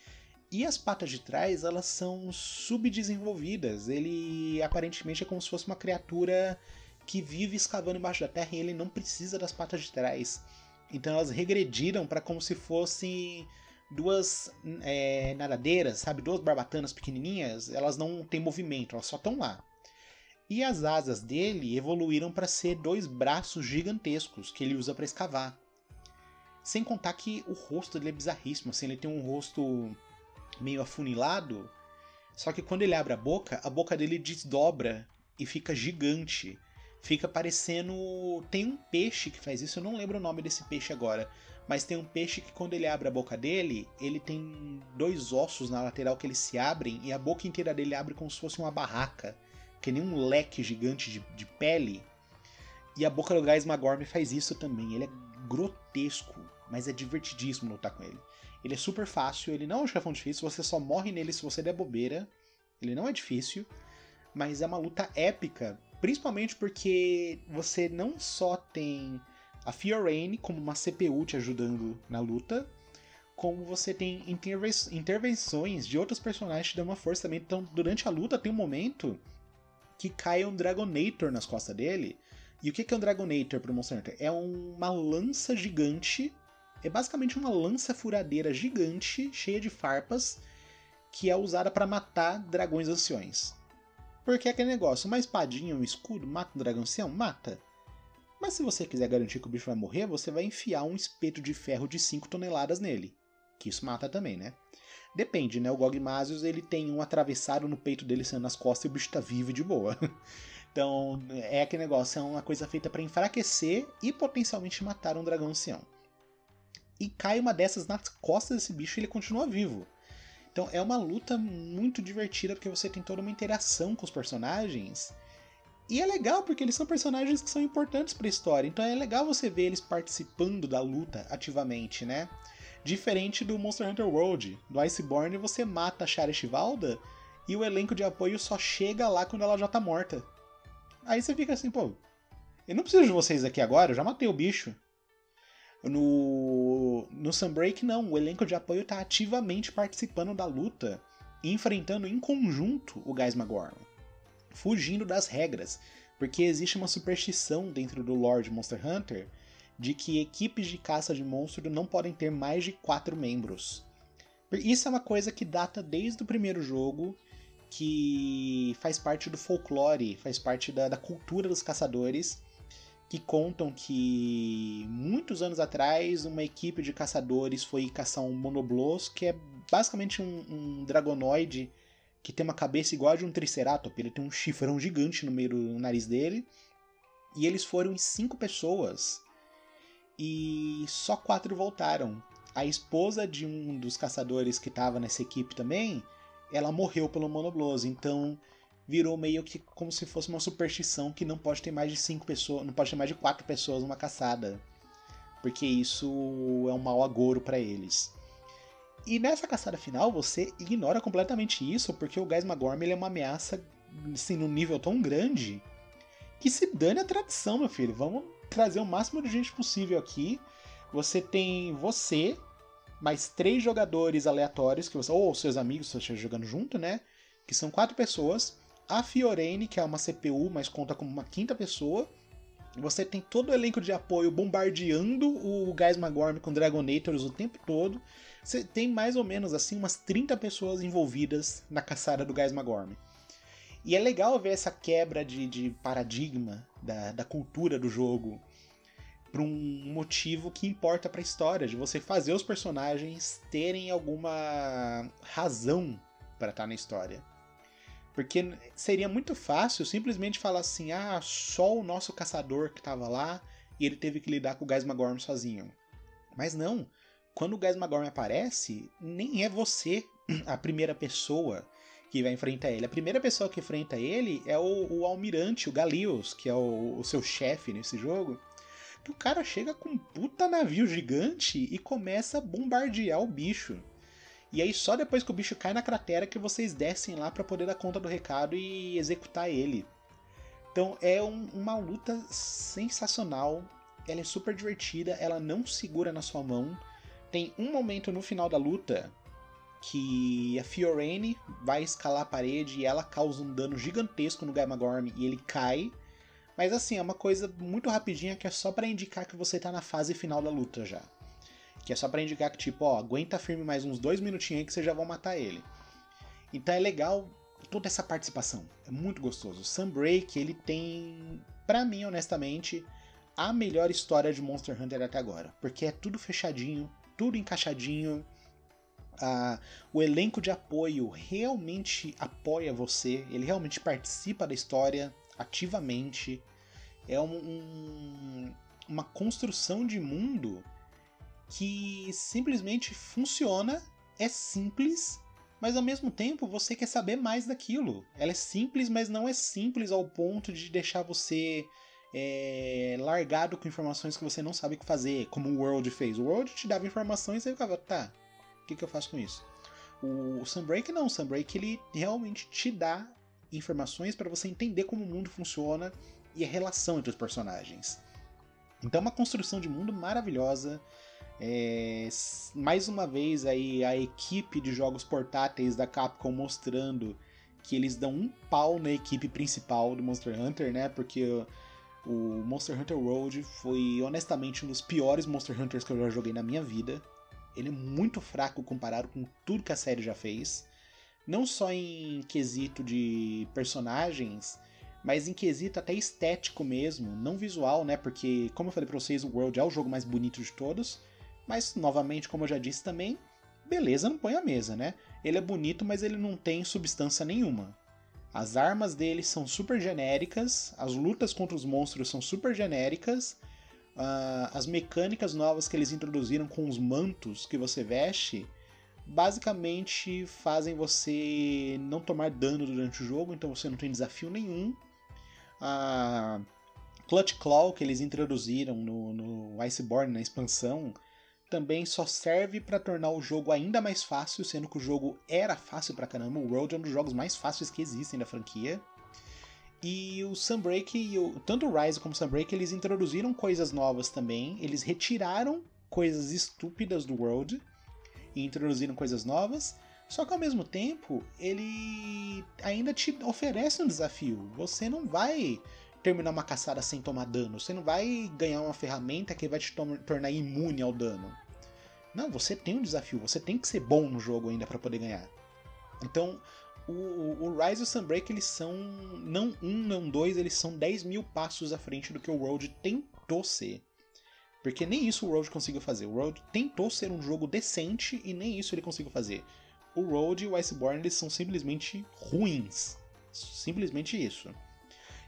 E as patas de trás, elas são subdesenvolvidas. Ele aparentemente é como se fosse uma criatura que vive escavando embaixo da terra e ele não precisa das patas de trás. Então elas regrediram para como se fossem duas é, nadadeiras, sabe? Duas barbatanas pequenininhas, elas não têm movimento, elas só estão lá. E as asas dele evoluíram para ser dois braços gigantescos que ele usa para escavar. Sem contar que o rosto dele é bizarríssimo, assim, ele tem um rosto meio afunilado, só que quando ele abre a boca, a boca dele desdobra e fica gigante. Fica parecendo. Tem um peixe que faz isso, eu não lembro o nome desse peixe agora, mas tem um peixe que quando ele abre a boca dele, ele tem dois ossos na lateral que eles se abrem e a boca inteira dele abre como se fosse uma barraca, que nem um leque gigante de, de pele. E a boca do Gás Magorm faz isso também. Ele é grotesco, mas é divertidíssimo lutar com ele. Ele é super fácil, ele não é um chefão difícil, você só morre nele se você der bobeira. Ele não é difícil, mas é uma luta épica, principalmente porque você não só tem a Fiorane como uma CPU te ajudando na luta, como você tem intervenções de outros personagens te dando uma força também. Então, durante a luta, tem um momento que cai um Dragonator nas costas dele. E o que é um Dragonator pro Monster Hunter? É uma lança gigante. É basicamente uma lança furadeira gigante, cheia de farpas, que é usada para matar dragões anciões. Porque é aquele negócio, uma espadinha, um escudo, mata um dragão ancião? Mata. Mas se você quiser garantir que o bicho vai morrer, você vai enfiar um espeto de ferro de 5 toneladas nele. que isso mata também, né? Depende, né? O Gogmasius, ele tem um atravessado no peito dele sendo nas costas e o bicho tá vivo de boa. Então, é aquele negócio, é uma coisa feita para enfraquecer e potencialmente matar um dragão ancião. E cai uma dessas nas costas desse bicho e ele continua vivo. Então é uma luta muito divertida porque você tem toda uma interação com os personagens. E é legal porque eles são personagens que são importantes para a história. Então é legal você ver eles participando da luta ativamente, né? Diferente do Monster Hunter World, do Iceborne, você mata a Shara Shivalda e o elenco de apoio só chega lá quando ela já tá morta. Aí você fica assim, pô, eu não preciso de vocês aqui agora, eu já matei o bicho. No, no Sunbreak, não, o elenco de apoio tá ativamente participando da luta enfrentando em conjunto o Geismagorn, fugindo das regras, porque existe uma superstição dentro do Lord Monster Hunter de que equipes de caça de monstro não podem ter mais de quatro membros. Isso é uma coisa que data desde o primeiro jogo, que faz parte do folclore, faz parte da, da cultura dos caçadores, que contam que muitos anos atrás uma equipe de caçadores foi caçar um monoblos, que é basicamente um, um dragonoide que tem uma cabeça igual a de um triceratops, ele tem um chifrão gigante no meio do nariz dele. E eles foram em cinco pessoas e só quatro voltaram. A esposa de um dos caçadores que estava nessa equipe também, ela morreu pelo monoblos, então virou meio que como se fosse uma superstição que não pode ter mais de cinco pessoas, não pode ter mais de quatro pessoas numa caçada, porque isso é um mau agouro para eles. E nessa caçada final você ignora completamente isso, porque o Geismagorm ele é uma ameaça assim, num nível tão grande que se dane a tradição, meu filho. Vamos trazer o máximo de gente possível aqui. Você tem você, mais três jogadores aleatórios, que você, ou seus amigos, se você jogando junto, né? Que são quatro pessoas. A Fiorene, que é uma CPU, mas conta como uma quinta pessoa. Você tem todo o elenco de apoio bombardeando o Geismagorm com Dragonators o tempo todo. Você tem mais ou menos assim umas 30 pessoas envolvidas na caçada do Geismagorm. E é legal ver essa quebra de, de paradigma da, da cultura do jogo para um motivo que importa para a história, de você fazer os personagens terem alguma razão para estar tá na história. Porque seria muito fácil simplesmente falar assim: ah, só o nosso caçador que estava lá e ele teve que lidar com o Geismagorm sozinho. Mas não, quando o Geismagorm aparece, nem é você a primeira pessoa que vai enfrentar ele. A primeira pessoa que enfrenta ele é o, o almirante, o Galios, que é o, o seu chefe nesse jogo. Que o cara chega com um puta navio gigante e começa a bombardear o bicho. E aí só depois que o bicho cai na cratera que vocês descem lá para poder dar conta do recado e executar ele. Então é um, uma luta sensacional. Ela é super divertida, ela não segura na sua mão. Tem um momento no final da luta que a Fiorene vai escalar a parede e ela causa um dano gigantesco no Gaimagorm e ele cai. Mas assim, é uma coisa muito rapidinha que é só para indicar que você tá na fase final da luta já. Que é só para indicar que, tipo, ó, aguenta firme mais uns dois minutinhos aí que vocês já vão matar ele. Então é legal toda essa participação. É muito gostoso. O Sunbreak, ele tem, para mim, honestamente, a melhor história de Monster Hunter até agora. Porque é tudo fechadinho, tudo encaixadinho a, o elenco de apoio realmente apoia você, ele realmente participa da história ativamente. É um, um, uma construção de mundo que simplesmente funciona, é simples, mas ao mesmo tempo você quer saber mais daquilo. Ela é simples, mas não é simples ao ponto de deixar você é, largado com informações que você não sabe o que fazer, como o World fez. O World te dava informações e você ficava, tá, que, que eu faço com isso? O Sunbreak não, o Sunbreak ele realmente te dá informações para você entender como o mundo funciona e a relação entre os personagens. Então é uma construção de mundo maravilhosa. É, mais uma vez aí a equipe de jogos portáteis da Capcom mostrando que eles dão um pau na equipe principal do Monster Hunter, né? Porque o Monster Hunter World foi honestamente um dos piores Monster Hunters que eu já joguei na minha vida. Ele é muito fraco comparado com tudo que a série já fez. Não só em quesito de personagens, mas em quesito até estético mesmo, não visual, né? Porque, como eu falei pra vocês, o World é o jogo mais bonito de todos. Mas, novamente, como eu já disse também, beleza, não põe a mesa, né? Ele é bonito, mas ele não tem substância nenhuma. As armas dele são super genéricas, as lutas contra os monstros são super genéricas, uh, as mecânicas novas que eles introduziram com os mantos que você veste basicamente fazem você não tomar dano durante o jogo, então você não tem desafio nenhum. A Clutch Claw que eles introduziram no, no Iceborne, na expansão, também só serve para tornar o jogo ainda mais fácil, sendo que o jogo era fácil pra caramba. O World é um dos jogos mais fáceis que existem da franquia. E o Sunbreak, o, tanto o Rise como o Sunbreak, eles introduziram coisas novas também. Eles retiraram coisas estúpidas do World e introduziram coisas novas. Só que ao mesmo tempo, ele ainda te oferece um desafio. Você não vai terminar uma caçada sem tomar dano. Você não vai ganhar uma ferramenta que vai te tornar imune ao dano. Não, você tem um desafio, você tem que ser bom no jogo ainda para poder ganhar. Então, o, o Rise e o Sunbreak, eles são, não um, não dois, eles são 10 mil passos à frente do que o World tentou ser. Porque nem isso o World conseguiu fazer. O World tentou ser um jogo decente e nem isso ele conseguiu fazer. O Road e o Iceborne eles são simplesmente ruins. Simplesmente isso.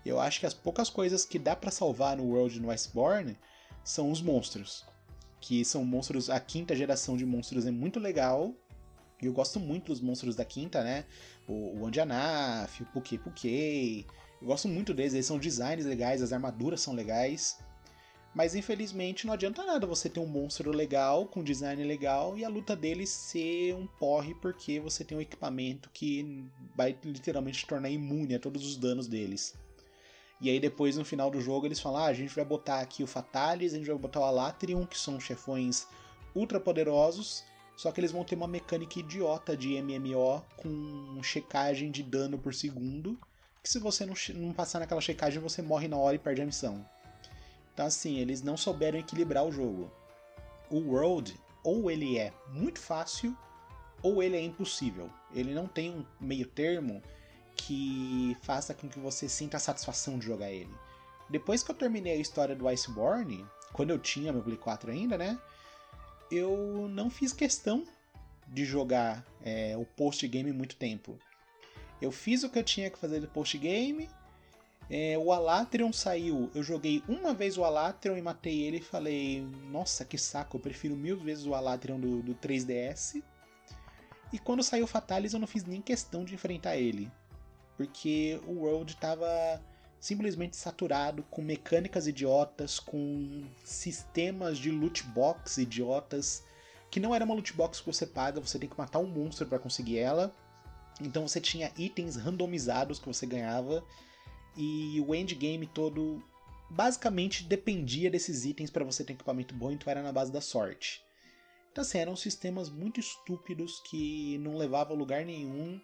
Eu acho que as poucas coisas que dá para salvar no World no Iceborne são os monstros. Que são monstros. A quinta geração de monstros é muito legal. E eu gosto muito dos monstros da quinta, né? O, o Andianaf, o Puke Puke. Eu gosto muito deles, eles são designs legais, as armaduras são legais. Mas infelizmente não adianta nada você ter um monstro legal, com design legal, e a luta dele ser um porre porque você tem um equipamento que vai literalmente tornar imune a todos os danos deles. E aí depois no final do jogo eles falam: ah, a gente vai botar aqui o Fatalis, a gente vai botar o Alatrion, que são chefões ultra poderosos, só que eles vão ter uma mecânica idiota de MMO com checagem de dano por segundo, que se você não, não passar naquela checagem você morre na hora e perde a missão. Então assim, eles não souberam equilibrar o jogo. O World, ou ele é muito fácil, ou ele é impossível. Ele não tem um meio termo que faça com que você sinta a satisfação de jogar ele. Depois que eu terminei a história do Iceborne, quando eu tinha meu Play 4 ainda, né? Eu não fiz questão de jogar é, o post-game muito tempo. Eu fiz o que eu tinha que fazer do post-game. É, o Alatrion saiu. Eu joguei uma vez o Alatrion e matei ele e falei: Nossa, que saco, eu prefiro mil vezes o Alatrion do, do 3DS. E quando saiu o Fatalis, eu não fiz nem questão de enfrentar ele porque o World estava simplesmente saturado com mecânicas idiotas, com sistemas de loot box idiotas, que não era uma loot box que você paga, você tem que matar um monstro para conseguir ela. Então você tinha itens randomizados que você ganhava e o endgame todo basicamente dependia desses itens para você ter equipamento bom, então era na base da sorte. Então assim, eram sistemas muito estúpidos que não levavam a lugar nenhum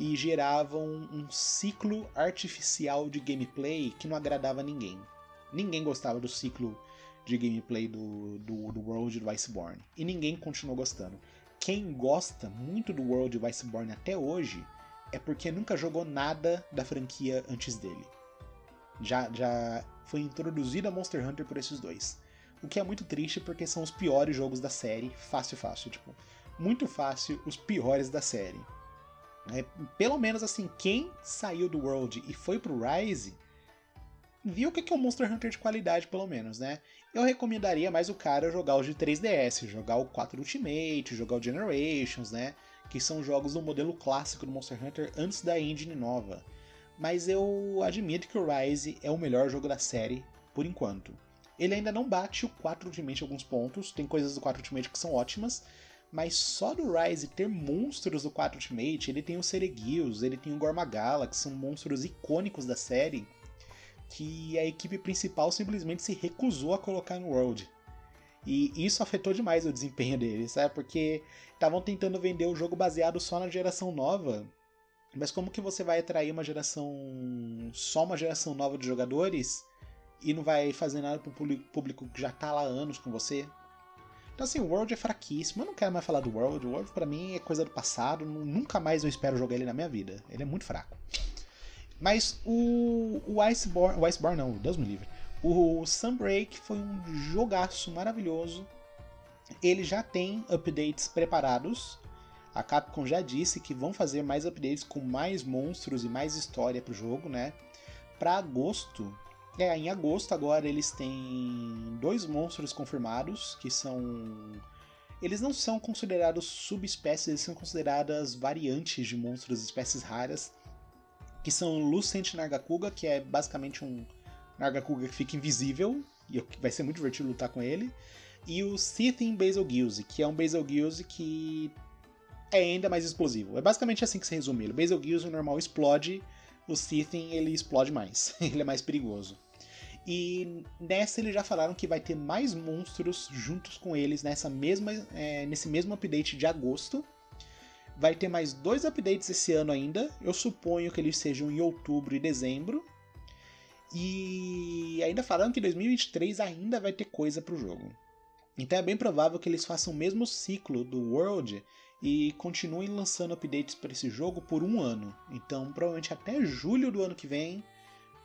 e geravam um ciclo artificial de gameplay que não agradava ninguém. Ninguém gostava do ciclo de gameplay do, do, do World do Iceborne. E ninguém continuou gostando. Quem gosta muito do World do Iceborne até hoje é porque nunca jogou nada da franquia antes dele. Já, já foi introduzido a Monster Hunter por esses dois. O que é muito triste porque são os piores jogos da série. Fácil, fácil. Tipo, muito fácil, os piores da série. É, pelo menos assim, quem saiu do World e foi pro Rise viu o que é um Monster Hunter de qualidade, pelo menos, né? Eu recomendaria mais o cara jogar o de 3DS, jogar o 4 Ultimate, jogar o Generations, né? Que são jogos do modelo clássico do Monster Hunter antes da engine nova. Mas eu admito que o Rise é o melhor jogo da série, por enquanto. Ele ainda não bate o 4 Ultimate em alguns pontos, tem coisas do 4 Ultimate que são ótimas, mas só do Rise ter monstros do 4 Ultimate, ele tem o Seregios, ele tem o Gormagala, que são monstros icônicos da série, que a equipe principal simplesmente se recusou a colocar no World. E isso afetou demais o desempenho deles, sabe? Porque estavam tentando vender o jogo baseado só na geração nova. Mas como que você vai atrair uma geração. só uma geração nova de jogadores e não vai fazer nada pro público que já tá lá há anos com você? Então, assim, o World é fraquíssimo. Eu não quero mais falar do World. O World, para mim, é coisa do passado. Nunca mais eu espero jogar ele na minha vida. Ele é muito fraco. Mas o, o Iceborne. O Iceborne não, Deus me livre. O Sunbreak foi um jogaço maravilhoso. ele já tem updates preparados. A Capcom já disse que vão fazer mais updates com mais monstros e mais história pro jogo, né? Para agosto, é, em agosto agora eles têm dois monstros confirmados, que são eles não são considerados subespécies, eles são consideradas variantes de monstros espécies raras, que são Lucent Nargacuga, que é basicamente um Nargacuga que fica invisível, e vai ser muito divertido lutar com ele, e o Sithin Basilgeuse, que é um Basilgeuse que é ainda mais explosivo. É basicamente assim que se resume. O Basilgeuse normal explode, o Sithin ele explode mais, ele é mais perigoso. E nessa eles já falaram que vai ter mais monstros juntos com eles nessa mesma, é, nesse mesmo update de agosto. Vai ter mais dois updates esse ano ainda. Eu suponho que eles sejam em outubro e dezembro. E ainda falaram que 2023 ainda vai ter coisa pro jogo. Então é bem provável que eles façam o mesmo ciclo do World e continuem lançando updates para esse jogo por um ano. Então provavelmente até julho do ano que vem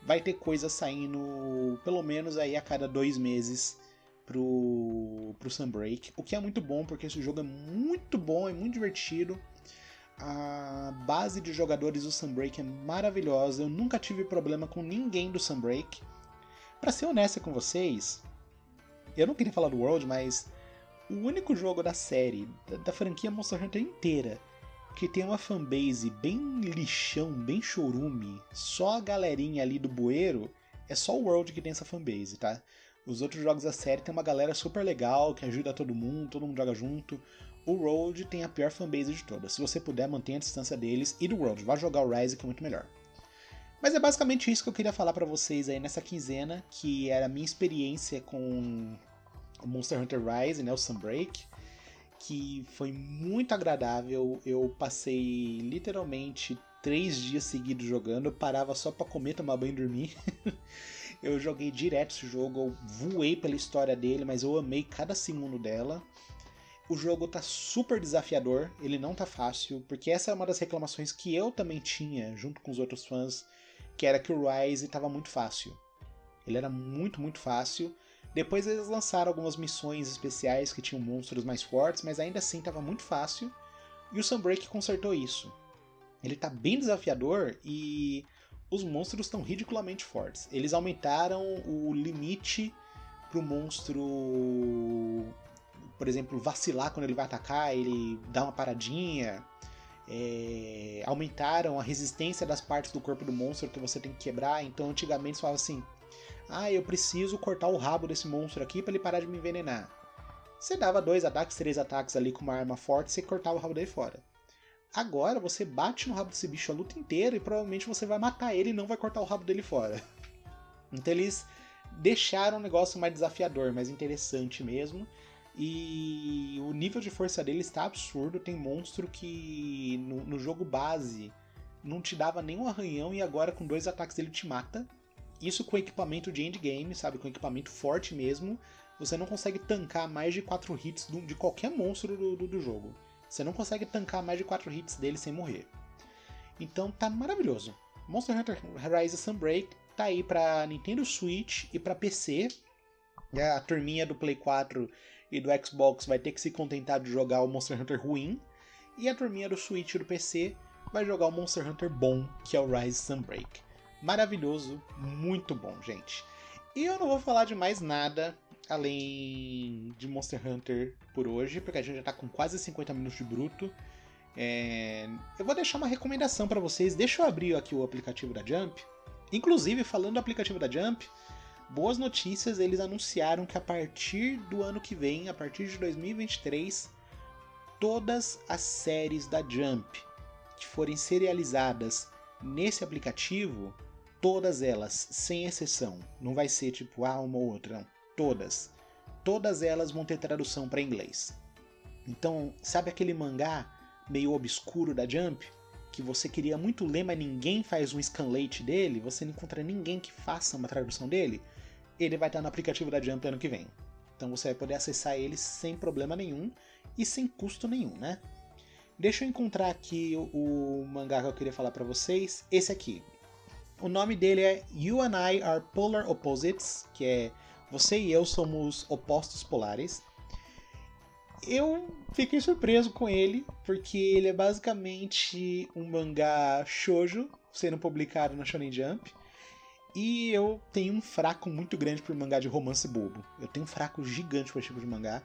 vai ter coisa saindo pelo menos aí a cada dois meses pro, pro Sunbreak, o que é muito bom porque esse jogo é muito bom, é muito divertido. A base de jogadores do Sunbreak é maravilhosa, eu nunca tive problema com ninguém do Sunbreak. Para ser honesto com vocês, eu não queria falar do World, mas o único jogo da série, da, da franquia Monster Hunter inteira, que tem uma fanbase bem lixão, bem chorume, só a galerinha ali do bueiro, é só o World que tem essa fanbase, tá? Os outros jogos da série tem uma galera super legal, que ajuda todo mundo, todo mundo joga junto. O World tem a pior fanbase de todas. Se você puder, mantenha a distância deles e do World. Vá jogar o Rise, que é muito melhor. Mas é basicamente isso que eu queria falar para vocês aí nessa quinzena, que era a minha experiência com o Monster Hunter Rise, né, o Sunbreak que foi muito agradável. Eu passei literalmente três dias seguidos jogando. Eu parava só para comer, tomar banho e dormir. eu joguei direto esse jogo, eu voei pela história dele, mas eu amei cada segundo dela. O jogo tá super desafiador, ele não tá fácil, porque essa é uma das reclamações que eu também tinha junto com os outros fãs, que era que o Rise tava muito fácil. Ele era muito, muito fácil. Depois eles lançaram algumas missões especiais que tinham monstros mais fortes, mas ainda assim estava muito fácil. E o Sunbreak consertou isso. Ele está bem desafiador e os monstros estão ridiculamente fortes. Eles aumentaram o limite para o monstro, por exemplo, vacilar quando ele vai atacar, ele dá uma paradinha. É... aumentaram a resistência das partes do corpo do monstro que você tem que quebrar. Então, antigamente, você falava assim: ah, eu preciso cortar o rabo desse monstro aqui para ele parar de me envenenar. Você dava dois ataques, três ataques ali com uma arma forte e você cortava o rabo dele fora. Agora você bate no rabo desse bicho a luta inteira e provavelmente você vai matar ele e não vai cortar o rabo dele fora. Então eles deixaram o negócio mais desafiador, mais interessante mesmo. E o nível de força dele está absurdo. Tem monstro que no, no jogo base não te dava nenhum arranhão e agora com dois ataques ele te mata. Isso com equipamento de endgame, sabe? Com equipamento forte mesmo. Você não consegue tancar mais de 4 hits de qualquer monstro do, do, do jogo. Você não consegue tancar mais de 4 hits dele sem morrer. Então tá maravilhoso. Monster Hunter Rise Sunbreak tá aí pra Nintendo Switch e pra PC. A turminha do Play 4 e do Xbox vai ter que se contentar de jogar o Monster Hunter ruim. E a turminha do Switch e do PC vai jogar o Monster Hunter bom, que é o Rise Sunbreak maravilhoso, muito bom, gente. E eu não vou falar de mais nada além de Monster Hunter por hoje, porque a gente já tá com quase 50 minutos de bruto. É... Eu vou deixar uma recomendação para vocês. Deixa eu abrir aqui o aplicativo da Jump. Inclusive, falando do aplicativo da Jump, boas notícias, eles anunciaram que a partir do ano que vem, a partir de 2023, todas as séries da Jump que forem serializadas nesse aplicativo Todas elas, sem exceção. Não vai ser tipo, ah, uma ou outra. Não. Todas. Todas elas vão ter tradução para inglês. Então, sabe aquele mangá meio obscuro da Jump? Que você queria muito ler, mas ninguém faz um scanlate dele? Você não encontra ninguém que faça uma tradução dele? Ele vai estar no aplicativo da Jump ano que vem. Então você vai poder acessar ele sem problema nenhum e sem custo nenhum, né? Deixa eu encontrar aqui o, o mangá que eu queria falar para vocês. Esse aqui, o nome dele é You and I Are Polar Opposites, que é Você e eu somos opostos polares. eu fiquei surpreso com ele, porque ele é basicamente um mangá shoujo sendo publicado na Shonen Jump. E eu tenho um fraco muito grande por mangá de romance bobo. Eu tenho um fraco gigante por esse tipo de mangá.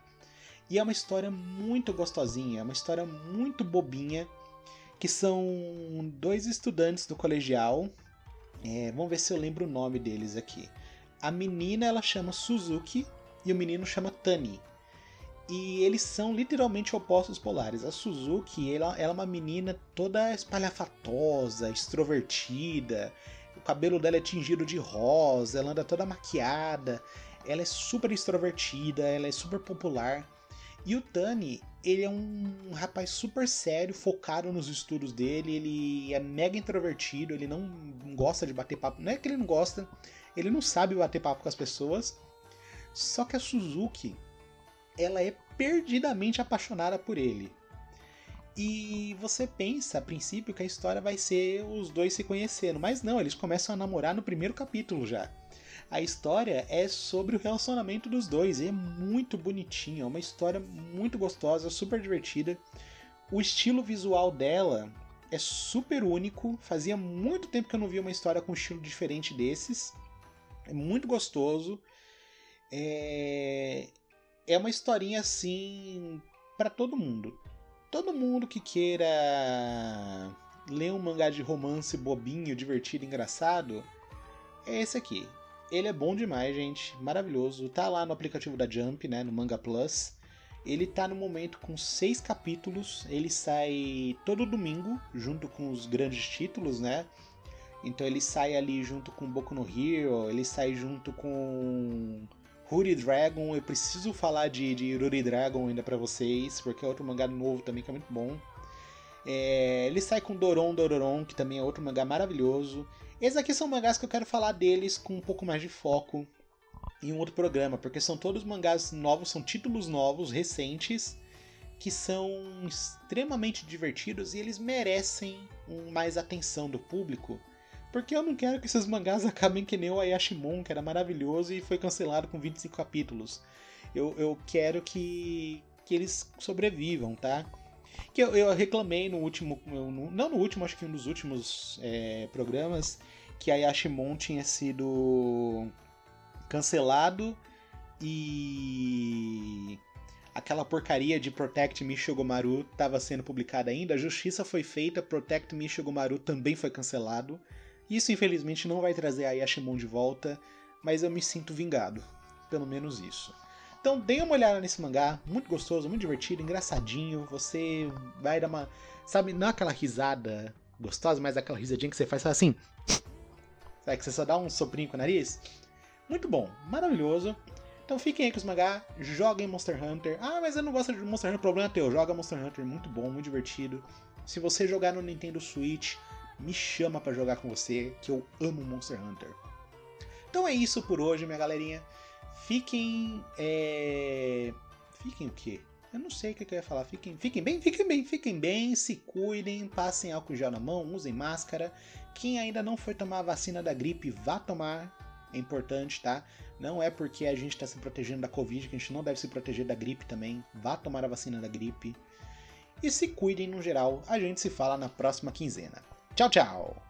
E é uma história muito gostosinha, é uma história muito bobinha, que são dois estudantes do colegial. É, vamos ver se eu lembro o nome deles aqui. A menina ela chama Suzuki e o menino chama Tani. E eles são literalmente opostos polares. A Suzuki, ela, ela é uma menina toda espalhafatosa, extrovertida. O cabelo dela é tingido de rosa, ela anda toda maquiada. Ela é super extrovertida, ela é super popular. E o Tani, ele é um rapaz super sério, focado nos estudos dele, ele é mega introvertido, ele não gosta de bater papo. Não é que ele não gosta, ele não sabe bater papo com as pessoas. Só que a Suzuki, ela é perdidamente apaixonada por ele. E você pensa, a princípio, que a história vai ser os dois se conhecendo, mas não, eles começam a namorar no primeiro capítulo já. A história é sobre o relacionamento dos dois, e é muito bonitinho, é uma história muito gostosa, super divertida. O estilo visual dela é super único, fazia muito tempo que eu não via uma história com um estilo diferente desses. É muito gostoso. É, é uma historinha assim para todo mundo. Todo mundo que queira ler um mangá de romance bobinho, divertido, engraçado, é esse aqui. Ele é bom demais, gente, maravilhoso. Tá lá no aplicativo da Jump, né, no Manga Plus. Ele tá no momento com seis capítulos. Ele sai todo domingo, junto com os grandes títulos, né? Então ele sai ali junto com Boku no Hero, ele sai junto com Ruri Dragon, eu preciso falar de, de Ruri Dragon ainda para vocês, porque é outro mangá novo também que é muito bom. É, ele sai com Doron Dororon, que também é outro mangá maravilhoso. Esses aqui são mangás que eu quero falar deles com um pouco mais de foco em um outro programa, porque são todos mangás novos, são títulos novos, recentes, que são extremamente divertidos e eles merecem mais atenção do público porque eu não quero que esses mangás acabem que nem o Ayashimon, que era maravilhoso e foi cancelado com 25 capítulos. Eu, eu quero que, que eles sobrevivam, tá? Que eu, eu reclamei no último. Não no último, acho que um dos últimos é, programas, que a Yashimon tinha sido cancelado e aquela porcaria de Protect Me Shogomaru estava sendo publicada ainda. A justiça foi feita, Protect Me Shogomaru também foi cancelado. Isso infelizmente não vai trazer a Yashimon de volta, mas eu me sinto vingado. Pelo menos isso. Então dê uma olhada nesse mangá, muito gostoso, muito divertido, engraçadinho. Você vai dar uma. Sabe, não aquela risada gostosa, mas aquela risadinha que você faz assim. Sabe que você só dá um soprinho com o nariz? Muito bom, maravilhoso. Então fiquem aí com os mangá, joguem Monster Hunter. Ah, mas eu não gosto de Monster Hunter, problema é teu. Joga Monster Hunter, muito bom, muito divertido. Se você jogar no Nintendo Switch, me chama para jogar com você, que eu amo Monster Hunter. Então é isso por hoje, minha galerinha. Fiquem. É... Fiquem o quê? Eu não sei o que eu ia falar. Fiquem, fiquem bem, fiquem bem, fiquem bem, se cuidem, passem álcool gel na mão, usem máscara. Quem ainda não foi tomar a vacina da gripe, vá tomar. É importante, tá? Não é porque a gente está se protegendo da Covid que a gente não deve se proteger da gripe também. Vá tomar a vacina da gripe. E se cuidem no geral. A gente se fala na próxima quinzena. Tchau, tchau!